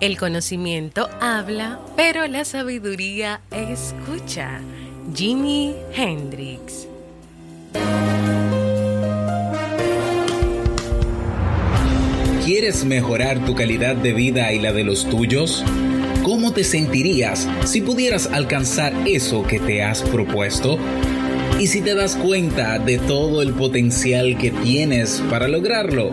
El conocimiento habla, pero la sabiduría escucha. Jimi Hendrix. ¿Quieres mejorar tu calidad de vida y la de los tuyos? ¿Cómo te sentirías si pudieras alcanzar eso que te has propuesto? ¿Y si te das cuenta de todo el potencial que tienes para lograrlo?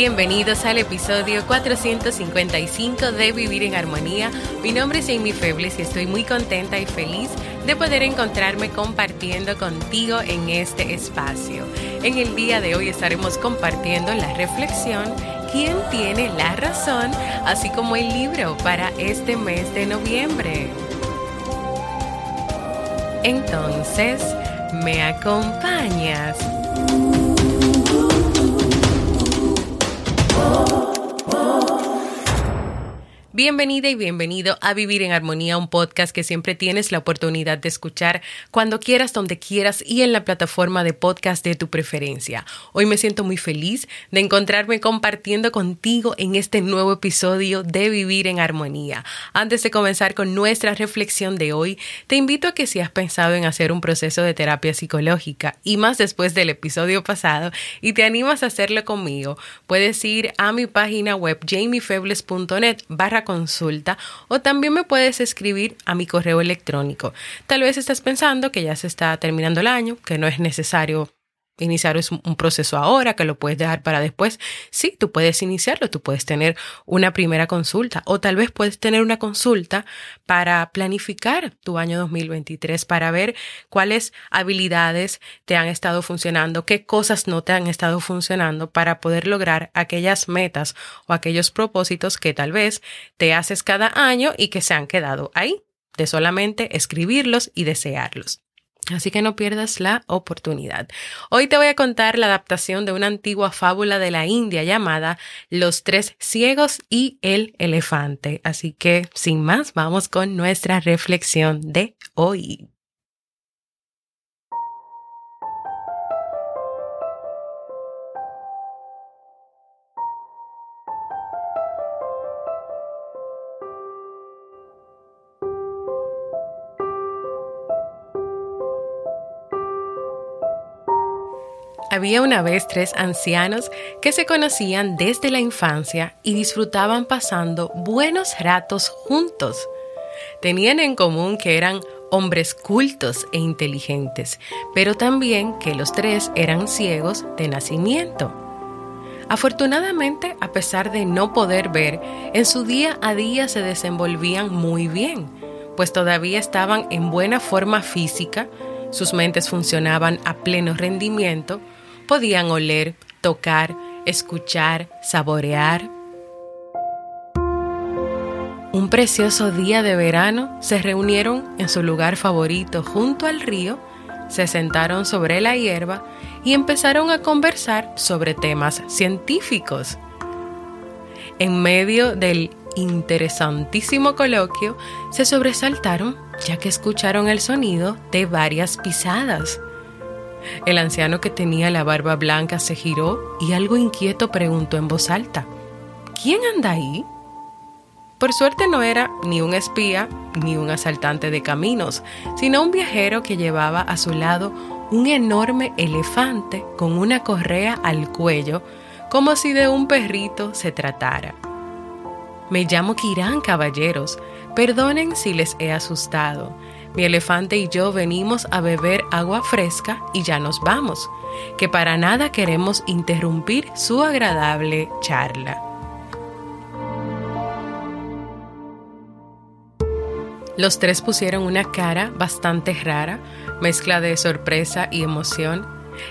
Bienvenidos al episodio 455 de Vivir en Armonía. Mi nombre es Amy Febles y estoy muy contenta y feliz de poder encontrarme compartiendo contigo en este espacio. En el día de hoy estaremos compartiendo la reflexión ¿Quién tiene la razón? así como el libro para este mes de noviembre. Entonces, ¿me acompañas? Bienvenida y bienvenido a Vivir en Armonía, un podcast que siempre tienes la oportunidad de escuchar cuando quieras, donde quieras y en la plataforma de podcast de tu preferencia. Hoy me siento muy feliz de encontrarme compartiendo contigo en este nuevo episodio de Vivir en Armonía. Antes de comenzar con nuestra reflexión de hoy, te invito a que si has pensado en hacer un proceso de terapia psicológica y más después del episodio pasado y te animas a hacerlo conmigo, puedes ir a mi página web jamiefebles.net consulta o también me puedes escribir a mi correo electrónico. Tal vez estás pensando que ya se está terminando el año, que no es necesario iniciar un proceso ahora, que lo puedes dejar para después. Sí, tú puedes iniciarlo, tú puedes tener una primera consulta o tal vez puedes tener una consulta para planificar tu año 2023, para ver cuáles habilidades te han estado funcionando, qué cosas no te han estado funcionando para poder lograr aquellas metas o aquellos propósitos que tal vez te haces cada año y que se han quedado ahí, de solamente escribirlos y desearlos. Así que no pierdas la oportunidad. Hoy te voy a contar la adaptación de una antigua fábula de la India llamada Los tres ciegos y el elefante. Así que, sin más, vamos con nuestra reflexión de hoy. Había una vez tres ancianos que se conocían desde la infancia y disfrutaban pasando buenos ratos juntos. Tenían en común que eran hombres cultos e inteligentes, pero también que los tres eran ciegos de nacimiento. Afortunadamente, a pesar de no poder ver, en su día a día se desenvolvían muy bien, pues todavía estaban en buena forma física, sus mentes funcionaban a pleno rendimiento, podían oler, tocar, escuchar, saborear. Un precioso día de verano se reunieron en su lugar favorito junto al río, se sentaron sobre la hierba y empezaron a conversar sobre temas científicos. En medio del interesantísimo coloquio, se sobresaltaron ya que escucharon el sonido de varias pisadas. El anciano que tenía la barba blanca se giró y algo inquieto preguntó en voz alta, ¿Quién anda ahí? Por suerte no era ni un espía ni un asaltante de caminos, sino un viajero que llevaba a su lado un enorme elefante con una correa al cuello, como si de un perrito se tratara. Me llamo Kirán, caballeros, Perdonen si les he asustado. Mi elefante y yo venimos a beber agua fresca y ya nos vamos, que para nada queremos interrumpir su agradable charla. Los tres pusieron una cara bastante rara, mezcla de sorpresa y emoción.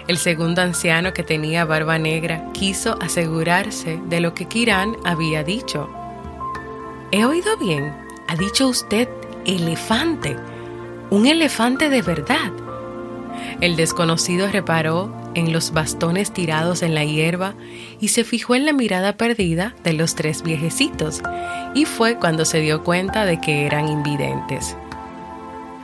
El segundo anciano, que tenía barba negra, quiso asegurarse de lo que Kiran había dicho. He oído bien, ha dicho usted elefante, un elefante de verdad. El desconocido reparó en los bastones tirados en la hierba y se fijó en la mirada perdida de los tres viejecitos, y fue cuando se dio cuenta de que eran invidentes.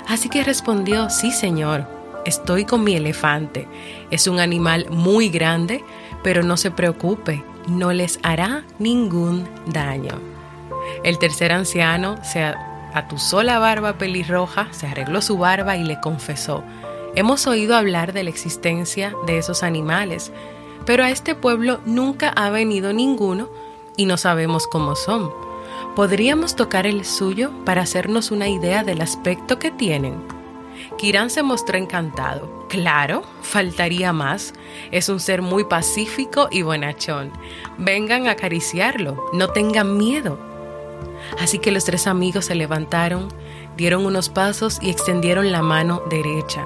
Así que respondió, sí señor, estoy con mi elefante. Es un animal muy grande, pero no se preocupe, no les hará ningún daño. El tercer anciano se atusó la barba pelirroja, se arregló su barba y le confesó, Hemos oído hablar de la existencia de esos animales, pero a este pueblo nunca ha venido ninguno y no sabemos cómo son. ¿Podríamos tocar el suyo para hacernos una idea del aspecto que tienen? Kiran se mostró encantado. Claro, faltaría más. Es un ser muy pacífico y bonachón. Vengan a acariciarlo, no tengan miedo. Así que los tres amigos se levantaron, dieron unos pasos y extendieron la mano derecha.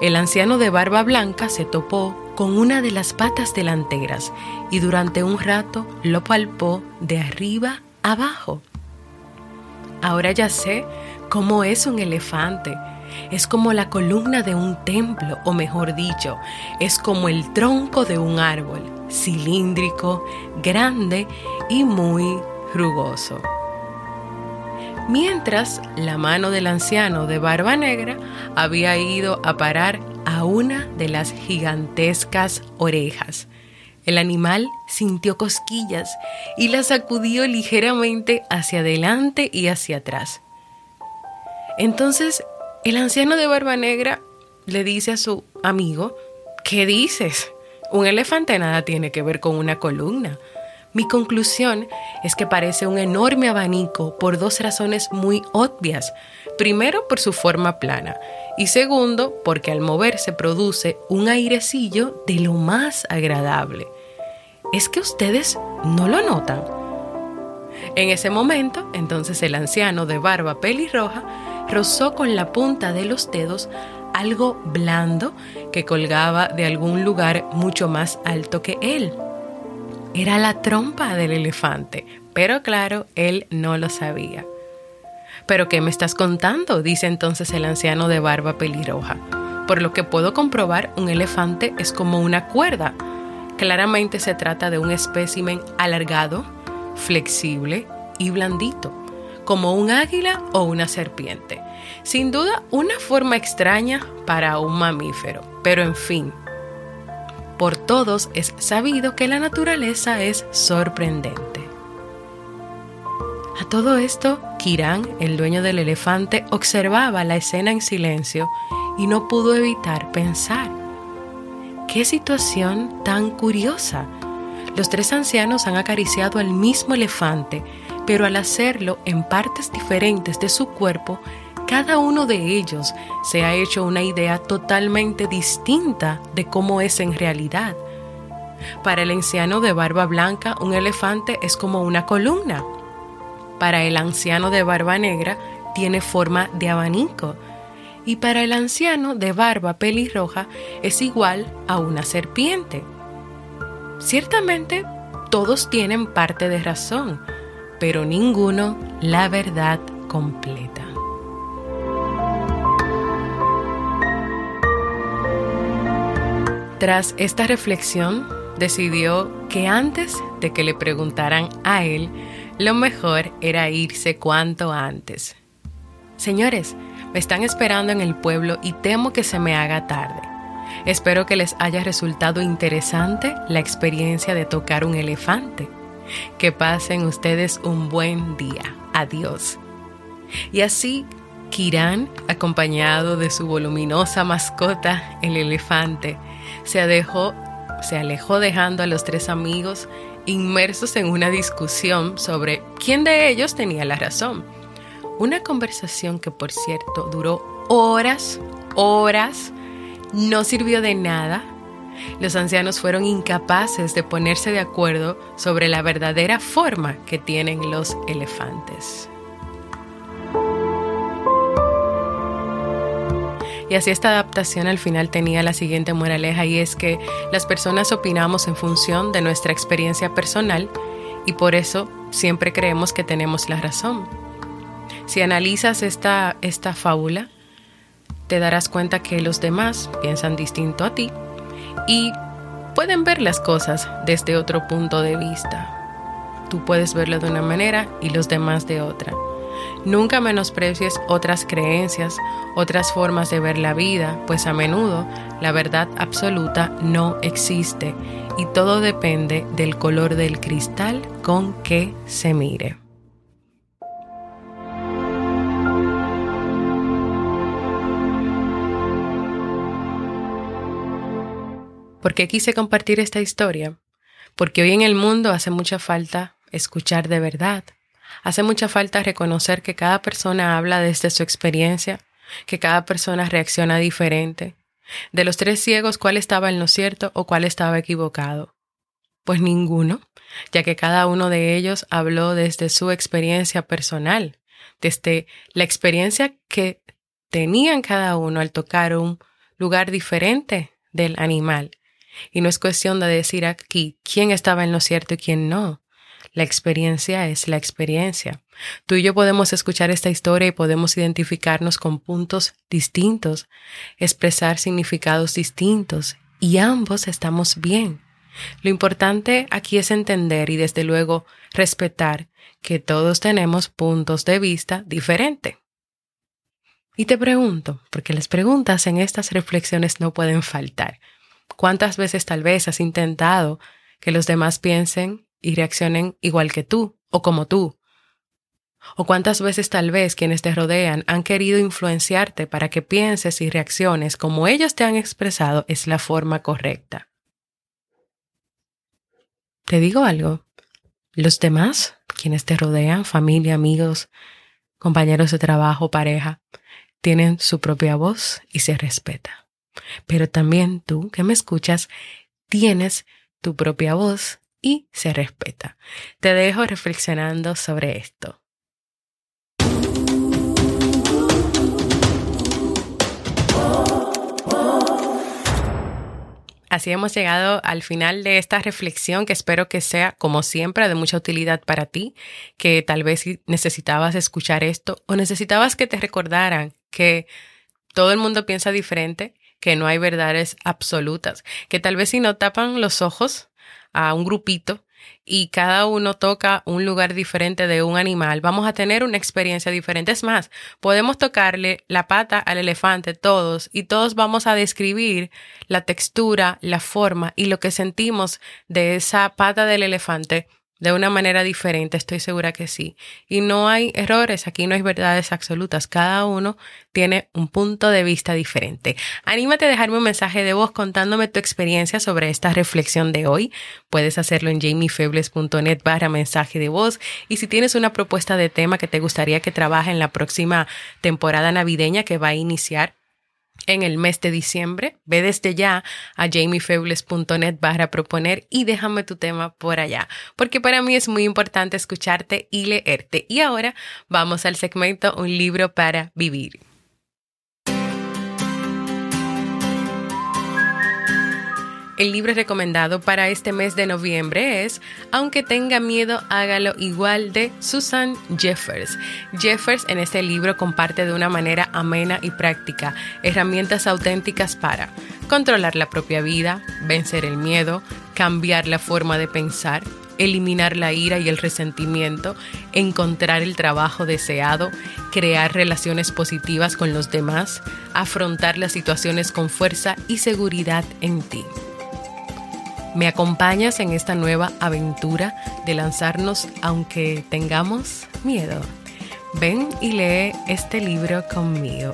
El anciano de barba blanca se topó con una de las patas delanteras y durante un rato lo palpó de arriba abajo. Ahora ya sé cómo es un elefante. Es como la columna de un templo, o mejor dicho, es como el tronco de un árbol, cilíndrico, grande y muy rugoso mientras la mano del anciano de barba negra había ido a parar a una de las gigantescas orejas. El animal sintió cosquillas y la sacudió ligeramente hacia adelante y hacia atrás. Entonces el anciano de barba negra le dice a su amigo, ¿qué dices? Un elefante nada tiene que ver con una columna. Mi conclusión es que parece un enorme abanico por dos razones muy obvias. Primero, por su forma plana y segundo, porque al moverse produce un airecillo de lo más agradable. ¿Es que ustedes no lo notan? En ese momento, entonces el anciano de barba pelirroja rozó con la punta de los dedos algo blando que colgaba de algún lugar mucho más alto que él. Era la trompa del elefante, pero claro, él no lo sabía. ¿Pero qué me estás contando? dice entonces el anciano de barba pelirroja. Por lo que puedo comprobar, un elefante es como una cuerda. Claramente se trata de un espécimen alargado, flexible y blandito, como un águila o una serpiente. Sin duda, una forma extraña para un mamífero, pero en fin, por todos es sabido que la naturaleza es sorprendente. A todo esto, Kiran, el dueño del elefante, observaba la escena en silencio y no pudo evitar pensar. ¡Qué situación tan curiosa! Los tres ancianos han acariciado al mismo elefante, pero al hacerlo en partes diferentes de su cuerpo, cada uno de ellos se ha hecho una idea totalmente distinta de cómo es en realidad. Para el anciano de barba blanca, un elefante es como una columna. Para el anciano de barba negra, tiene forma de abanico. Y para el anciano de barba pelirroja, es igual a una serpiente. Ciertamente, todos tienen parte de razón, pero ninguno la verdad completa. Tras esta reflexión, decidió que antes de que le preguntaran a él, lo mejor era irse cuanto antes. Señores, me están esperando en el pueblo y temo que se me haga tarde. Espero que les haya resultado interesante la experiencia de tocar un elefante. Que pasen ustedes un buen día. Adiós. Y así, Kiran, acompañado de su voluminosa mascota, el elefante, se alejó, se alejó dejando a los tres amigos inmersos en una discusión sobre quién de ellos tenía la razón. Una conversación que, por cierto, duró horas, horas, no sirvió de nada. Los ancianos fueron incapaces de ponerse de acuerdo sobre la verdadera forma que tienen los elefantes. Y así esta adaptación al final tenía la siguiente moraleja y es que las personas opinamos en función de nuestra experiencia personal y por eso siempre creemos que tenemos la razón. Si analizas esta, esta fábula, te darás cuenta que los demás piensan distinto a ti y pueden ver las cosas desde otro punto de vista. Tú puedes verlo de una manera y los demás de otra. Nunca menosprecies otras creencias, otras formas de ver la vida, pues a menudo la verdad absoluta no existe y todo depende del color del cristal con que se mire. ¿Por qué quise compartir esta historia? Porque hoy en el mundo hace mucha falta escuchar de verdad, Hace mucha falta reconocer que cada persona habla desde su experiencia, que cada persona reacciona diferente. De los tres ciegos, ¿cuál estaba en lo cierto o cuál estaba equivocado? Pues ninguno, ya que cada uno de ellos habló desde su experiencia personal, desde la experiencia que tenían cada uno al tocar un lugar diferente del animal. Y no es cuestión de decir aquí quién estaba en lo cierto y quién no, la experiencia es la experiencia. Tú y yo podemos escuchar esta historia y podemos identificarnos con puntos distintos, expresar significados distintos y ambos estamos bien. Lo importante aquí es entender y desde luego respetar que todos tenemos puntos de vista diferentes. Y te pregunto, porque las preguntas en estas reflexiones no pueden faltar. ¿Cuántas veces tal vez has intentado que los demás piensen y reaccionen igual que tú o como tú. O cuántas veces tal vez quienes te rodean han querido influenciarte para que pienses y reacciones como ellos te han expresado es la forma correcta. Te digo algo, los demás, quienes te rodean, familia, amigos, compañeros de trabajo, pareja, tienen su propia voz y se respeta. Pero también tú que me escuchas, tienes tu propia voz y se respeta. Te dejo reflexionando sobre esto. Así hemos llegado al final de esta reflexión que espero que sea, como siempre, de mucha utilidad para ti, que tal vez necesitabas escuchar esto o necesitabas que te recordaran que todo el mundo piensa diferente, que no hay verdades absolutas, que tal vez si no tapan los ojos a un grupito y cada uno toca un lugar diferente de un animal, vamos a tener una experiencia diferente. Es más, podemos tocarle la pata al elefante todos y todos vamos a describir la textura, la forma y lo que sentimos de esa pata del elefante de una manera diferente, estoy segura que sí. Y no hay errores, aquí no hay verdades absolutas, cada uno tiene un punto de vista diferente. Anímate a dejarme un mensaje de voz contándome tu experiencia sobre esta reflexión de hoy. Puedes hacerlo en jamiefebles.net barra mensaje de voz. Y si tienes una propuesta de tema que te gustaría que trabaje en la próxima temporada navideña que va a iniciar, en el mes de diciembre. Ve desde ya a jamiefebles.net barra proponer y déjame tu tema por allá, porque para mí es muy importante escucharte y leerte. Y ahora vamos al segmento Un libro para vivir. El libro recomendado para este mes de noviembre es Aunque tenga miedo, hágalo igual de Susan Jeffers. Jeffers en este libro comparte de una manera amena y práctica herramientas auténticas para controlar la propia vida, vencer el miedo, cambiar la forma de pensar, eliminar la ira y el resentimiento, encontrar el trabajo deseado, crear relaciones positivas con los demás, afrontar las situaciones con fuerza y seguridad en ti. ¿Me acompañas en esta nueva aventura de lanzarnos aunque tengamos miedo? Ven y lee este libro conmigo.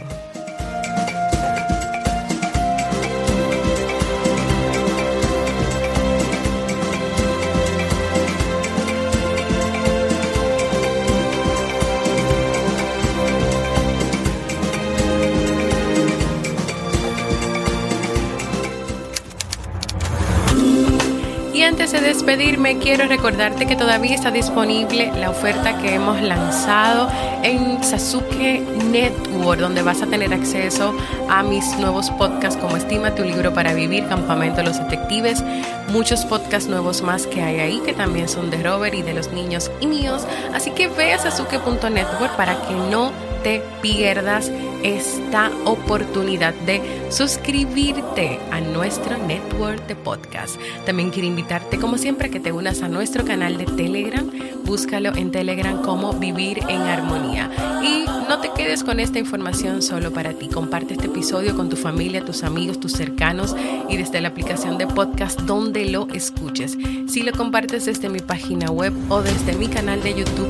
Antes de despedirme, quiero recordarte que todavía está disponible la oferta que hemos lanzado en Sasuke Network, donde vas a tener acceso a mis nuevos podcasts como Estima tu libro para vivir, Campamento de los Detectives, muchos podcasts nuevos más que hay ahí, que también son de Robert y de los niños y míos. Así que ve a sasuke.network para que no te pierdas esta oportunidad de suscribirte a nuestro network de podcast. También quiero invitarte, como siempre, a que te unas a nuestro canal de Telegram. Búscalo en Telegram como Vivir en Armonía. Y no te quedes con esta información solo para ti. Comparte este episodio con tu familia, tus amigos, tus cercanos y desde la aplicación de podcast donde lo escuches. Si lo compartes desde mi página web o desde mi canal de YouTube,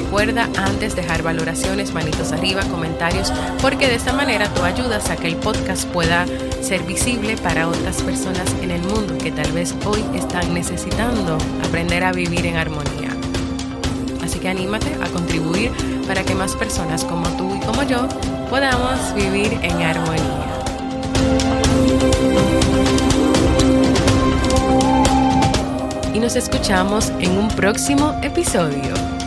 recuerda antes dejar valoraciones, manitos arriba, comentarios, porque de esta manera tú ayudas a que el podcast pueda ser visible para otras personas en el mundo que tal vez hoy están necesitando aprender a vivir en armonía. Así que anímate a contribuir para que más personas como tú y como yo podamos vivir en armonía. Y nos escuchamos en un próximo episodio.